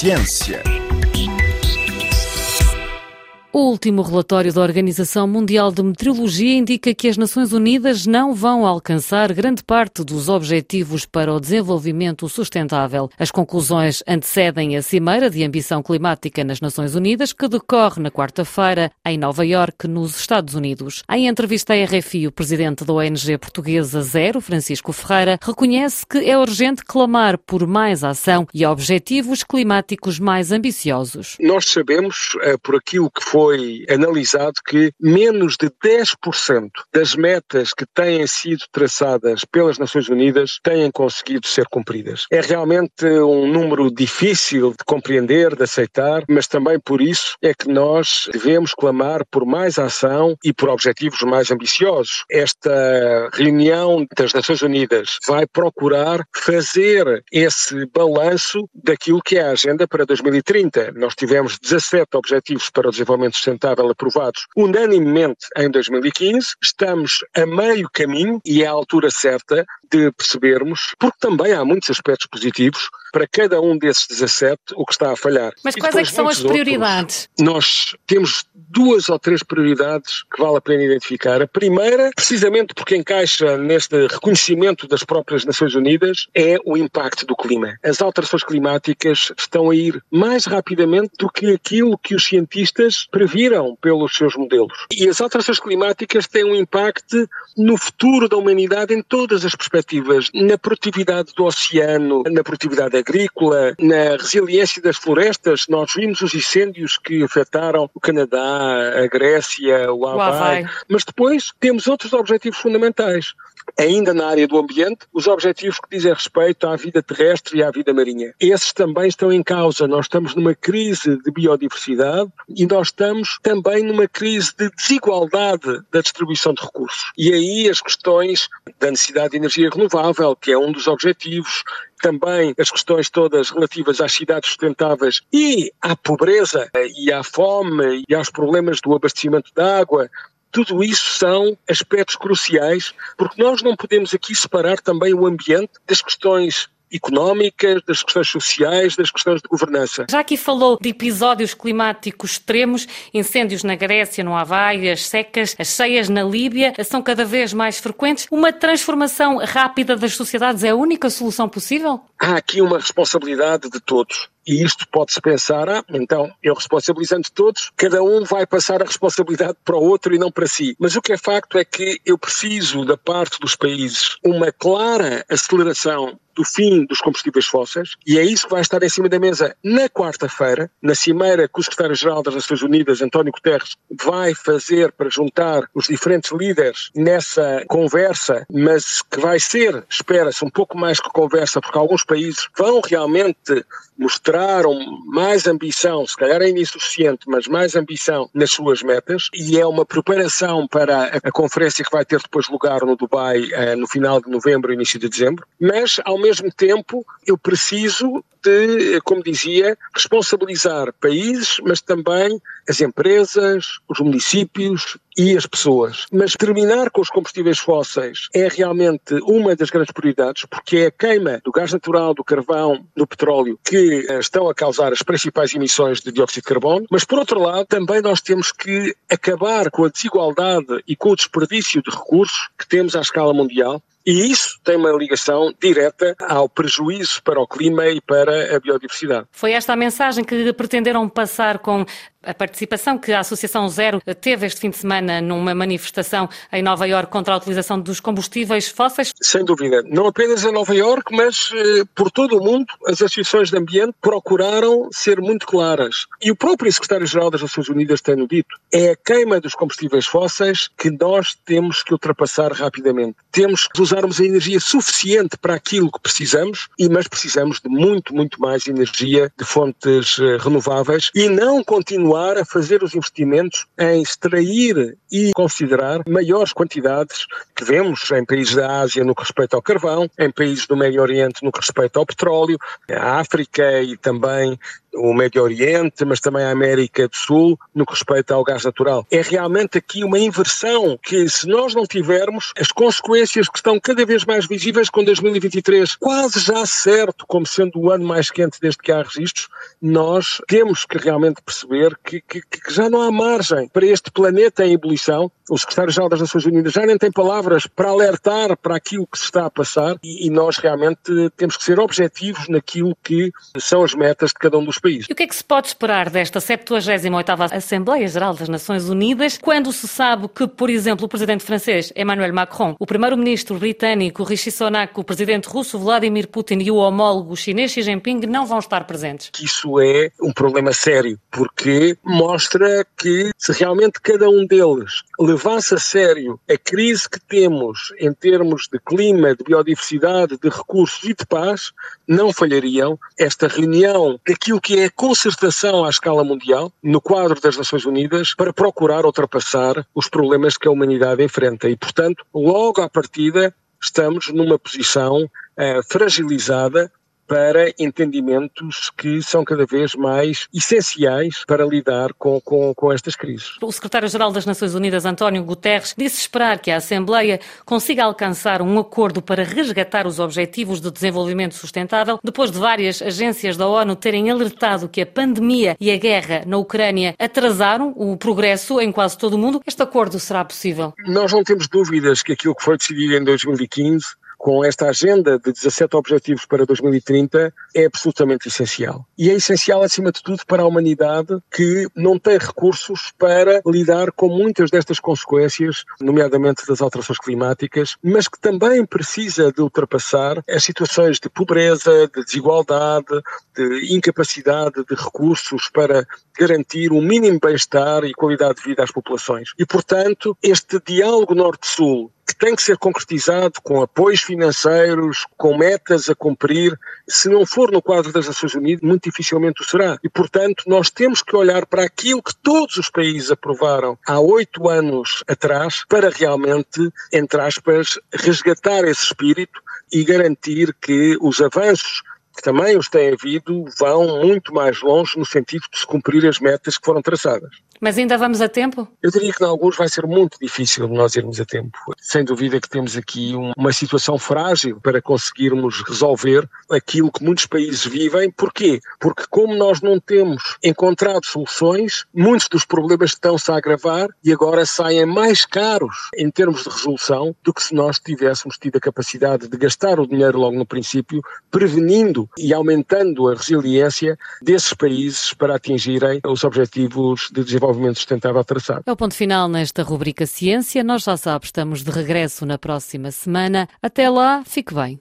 Ciência. O último relatório da Organização Mundial de Meteorologia indica que as Nações Unidas não vão alcançar grande parte dos objetivos para o desenvolvimento sustentável. As conclusões antecedem a Cimeira de Ambição Climática nas Nações Unidas, que decorre na quarta-feira em Nova Iorque, nos Estados Unidos. Em entrevista à RFI, o presidente da ONG portuguesa Zero, Francisco Ferreira, reconhece que é urgente clamar por mais ação e objetivos climáticos mais ambiciosos. Nós sabemos, eh, por aquilo que foi foi analisado que menos de 10% das metas que têm sido traçadas pelas Nações Unidas têm conseguido ser cumpridas. É realmente um número difícil de compreender, de aceitar, mas também por isso é que nós devemos clamar por mais ação e por objetivos mais ambiciosos. Esta reunião das Nações Unidas vai procurar fazer esse balanço daquilo que é a agenda para 2030. Nós tivemos 17 objetivos para o desenvolvimento Desenvolvimento Sustentável aprovados unanimemente em 2015. Estamos a meio caminho e é a altura certa de percebermos, porque também há muitos aspectos positivos para cada um desses 17 o que está a falhar. Mas quais é que são as prioridades? Outros, nós temos duas ou três prioridades que vale a pena identificar. A primeira, precisamente porque encaixa neste reconhecimento das próprias Nações Unidas, é o impacto do clima. As alterações climáticas estão a ir mais rapidamente do que aquilo que os cientistas previram pelos seus modelos. E as alterações climáticas têm um impacto no futuro da humanidade em todas as perspectivas, na produtividade do oceano, na produtividade agrícola, na resiliência das florestas. Nós vimos os incêndios que afetaram o Canadá, a Grécia, o Havaí, o Havaí. mas depois temos outros objetivos fundamentais ainda na área do ambiente, os objetivos que dizem respeito à vida terrestre e à vida marinha. Esses também estão em causa. Nós estamos numa crise de biodiversidade e nós estamos também numa crise de desigualdade da distribuição de recursos. E aí as questões da necessidade de energia renovável, que é um dos objetivos, também as questões todas relativas às cidades sustentáveis e à pobreza e à fome e aos problemas do abastecimento de água, tudo isso são aspectos cruciais, porque nós não podemos aqui separar também o ambiente das questões económicas, das questões sociais, das questões de governança. Já aqui falou de episódios climáticos extremos, incêndios na Grécia, no Havaí, as secas, as cheias na Líbia, são cada vez mais frequentes. Uma transformação rápida das sociedades é a única solução possível? Há aqui uma responsabilidade de todos. E isto pode-se pensar, ah, então, eu responsabilizando todos, cada um vai passar a responsabilidade para o outro e não para si. Mas o que é facto é que eu preciso, da parte dos países, uma clara aceleração do fim dos combustíveis fósseis, e é isso que vai estar em cima da mesa na quarta-feira, na cimeira que o secretário-geral das Nações Unidas, António Guterres, vai fazer para juntar os diferentes líderes nessa conversa, mas que vai ser, espera-se, um pouco mais que conversa, porque alguns países vão realmente mostraram mais ambição, se calhar ainda insuficiente, mas mais ambição nas suas metas e é uma preparação para a, conferência que vai ter depois lugar no Dubai eh, no final de novembro, início de dezembro. Mas, ao mesmo tempo, eu preciso de, como dizia, responsabilizar países, mas também as empresas, os municípios e as pessoas. Mas terminar com os combustíveis fósseis é realmente uma das grandes prioridades, porque é a queima do gás natural, do carvão, do petróleo que eh, estão a causar as principais emissões de dióxido de carbono. Mas, por outro lado, também nós temos que acabar com a desigualdade e com o desperdício de recursos que temos à escala mundial e isso tem uma ligação direta ao prejuízo para o clima e para a biodiversidade. Foi esta a mensagem que pretenderam passar com a participação que a Associação Zero teve este fim de semana numa manifestação em Nova Iorque contra a utilização dos combustíveis fósseis? Sem dúvida. Não apenas em Nova Iorque, mas eh, por todo o mundo, as associações de ambiente procuraram ser muito claras. E o próprio secretário-geral das Nações Unidas tem-no dito. É a queima dos combustíveis fósseis que nós temos que ultrapassar rapidamente. Temos que usarmos a energia suficiente para aquilo que precisamos, e mas precisamos de muito, muito mais energia de fontes eh, renováveis e não continuar a fazer os investimentos em extrair e considerar maiores quantidades que vemos em países da Ásia no que respeita ao carvão, em países do Médio Oriente no que respeita ao petróleo, a África e também o Médio Oriente, mas também a América do Sul, no que respeita ao gás natural. É realmente aqui uma inversão que, se nós não tivermos, as consequências que estão cada vez mais visíveis com 2023 quase já certo como sendo o ano mais quente desde que há registros, nós temos que realmente perceber que, que, que já não há margem para este planeta em ebulição. O secretário-geral das Nações Unidas já nem tem palavras para alertar para aquilo que se está a passar e, e nós realmente temos que ser objetivos naquilo que são as metas de cada um dos países. E o que é que se pode esperar desta 78ª Assembleia Geral das Nações Unidas quando se sabe que, por exemplo, o presidente francês Emmanuel Macron, o primeiro-ministro britânico Rishi Sunak, o presidente russo Vladimir Putin e o homólogo chinês Xi Jinping não vão estar presentes? Isso é um problema sério, porque mostra que se realmente cada um deles levasse a sério a crise que temos em termos de clima, de biodiversidade, de recursos e de paz, não falhariam esta reunião daquilo que é a concertação à escala mundial, no quadro das Nações Unidas, para procurar ultrapassar os problemas que a humanidade enfrenta. E, portanto, logo à partida, estamos numa posição uh, fragilizada para entendimentos que são cada vez mais essenciais para lidar com, com, com estas crises. O secretário-geral das Nações Unidas, António Guterres, disse esperar que a Assembleia consiga alcançar um acordo para resgatar os objetivos de desenvolvimento sustentável, depois de várias agências da ONU terem alertado que a pandemia e a guerra na Ucrânia atrasaram o progresso em quase todo o mundo. Este acordo será possível? Nós não temos dúvidas que aquilo que foi decidido em 2015 com esta agenda de 17 objetivos para 2030 é absolutamente essencial. E é essencial, acima de tudo, para a humanidade que não tem recursos para lidar com muitas destas consequências, nomeadamente das alterações climáticas, mas que também precisa de ultrapassar as situações de pobreza, de desigualdade, de incapacidade de recursos para garantir um mínimo bem-estar e qualidade de vida às populações. E, portanto, este diálogo Norte-Sul que tem que ser concretizado com apoios financeiros, com metas a cumprir. Se não for no quadro das Nações Unidas, muito dificilmente o será. E, portanto, nós temos que olhar para aquilo que todos os países aprovaram há oito anos atrás para realmente, entre aspas, resgatar esse espírito e garantir que os avanços que também os têm havido, vão muito mais longe no sentido de se cumprir as metas que foram traçadas. Mas ainda vamos a tempo? Eu diria que em alguns vai ser muito difícil nós irmos a tempo. Sem dúvida que temos aqui uma situação frágil para conseguirmos resolver aquilo que muitos países vivem. Porquê? Porque como nós não temos encontrado soluções, muitos dos problemas estão-se a agravar e agora saem mais caros em termos de resolução do que se nós tivéssemos tido a capacidade de gastar o dinheiro logo no princípio, prevenindo e aumentando a resiliência desses países para atingirem os objetivos de desenvolvimento sustentável traçados. É o ponto final nesta rubrica Ciência. Nós já sabemos, estamos de regresso na próxima semana. Até lá, fique bem.